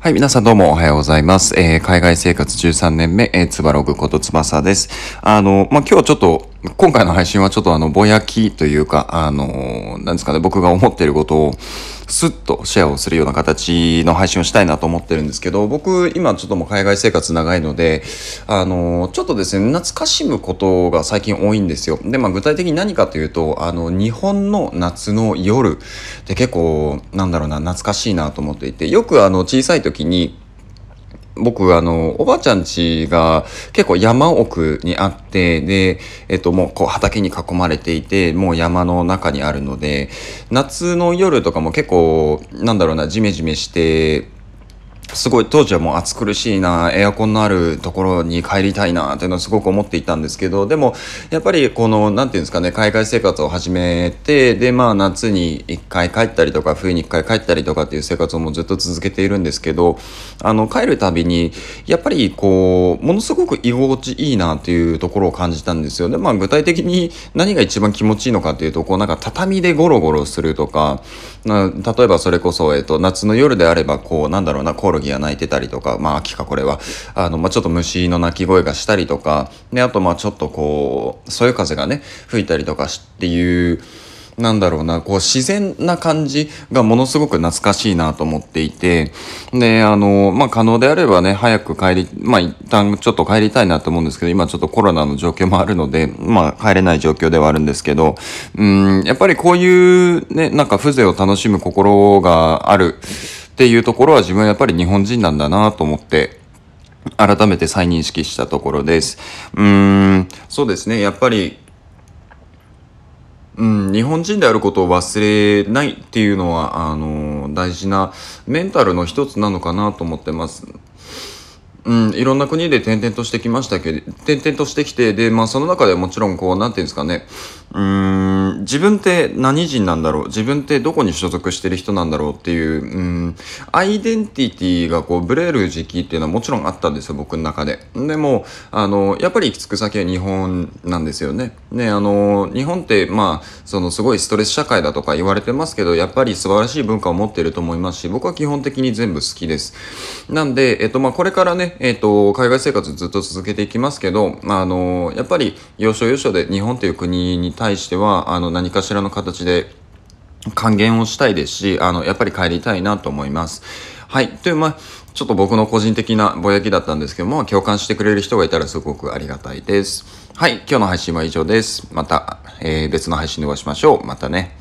はい、皆さんどうもおはようございます。えー、海外生活13年目、えー、つばログことつばさです。あの、まあ、今日ちょっと、今回の配信はちょっとあの、ぼやきというか、あの、なんですかね、僕が思っていることを、スッとシェアをするような形の配信をしたいなと思ってるんですけど、僕、今ちょっともう海外生活長いので、あの、ちょっとですね、懐かしむことが最近多いんですよ。で、まあ、具体的に何かというと、あの、日本の夏の夜って結構、なんだろうな、懐かしいなと思っていて、よくあの、小さい時に、僕、あの、おばあちゃんちが結構山奥にあって、で、えっと、もうこう畑に囲まれていて、もう山の中にあるので、夏の夜とかも結構、なんだろうな、ジメジメして、すごい当時はもう暑苦しいな、エアコンのあるところに帰りたいなっていうのをすごく思っていたんですけど、でもやっぱりこの、なんていうんですかね、海外生活を始めて、で、まあ夏に1回帰ったりとか、冬に1回帰ったりとかっていう生活をもうずっと続けているんですけど、あの、帰るたびに、やっぱりこう、ものすごく居心地いいなっていうところを感じたんですよ。で、まあ具体的に何が一番気持ちいいのかっていうと、こうなんか畳でゴロゴロするとか、例えばそれこそ、えっと、夏の夜であれば、こう、なんだろうな、コオロギが鳴いてたりとか、まあ、秋かこれは、あの、まあ、ちょっと虫の鳴き声がしたりとか、で、あと、まあ、ちょっとこう、そよ風がね、吹いたりとかっていう、なんだろうな、こう自然な感じがものすごく懐かしいなと思っていて、で、あの、まあ、可能であればね、早く帰り、まあ、一旦ちょっと帰りたいなと思うんですけど、今ちょっとコロナの状況もあるので、まあ、帰れない状況ではあるんですけど、うん、やっぱりこういうね、なんか風情を楽しむ心があるっていうところは自分はやっぱり日本人なんだなと思って、改めて再認識したところです。うーん、そうですね、やっぱり、うん、日本人であることを忘れないっていうのは、あの、大事なメンタルの一つなのかなと思ってます。うん、いろんな国で転々としてきましたけど、転々としてきて、で、まあその中でもちろんこう、なんていうんですかね、うーん、自分って何人なんだろう？自分ってどこに所属してる人なんだろうっていう、うん、アイデンティティがこう、ブレる時期っていうのはもちろんあったんですよ、僕の中で。でも、あの、やっぱり行き着く先は日本なんですよね。ね、あの、日本って、まあ、そのすごいストレス社会だとか言われてますけど、やっぱり素晴らしい文化を持っていると思いますし、僕は基本的に全部好きです。なんで、えっと、まあ、これからね、えっと、海外生活ずっと続けていきますけど、あの、やっぱり、要所要所で日本という国に対しては、あの、何かしらの形で還元をしたいですし、あの、やっぱり帰りたいなと思います。はい。という、まあ、ちょっと僕の個人的なぼやきだったんですけども、共感してくれる人がいたらすごくありがたいです。はい。今日の配信は以上です。また、えー、別の配信でお会いしましょう。またね。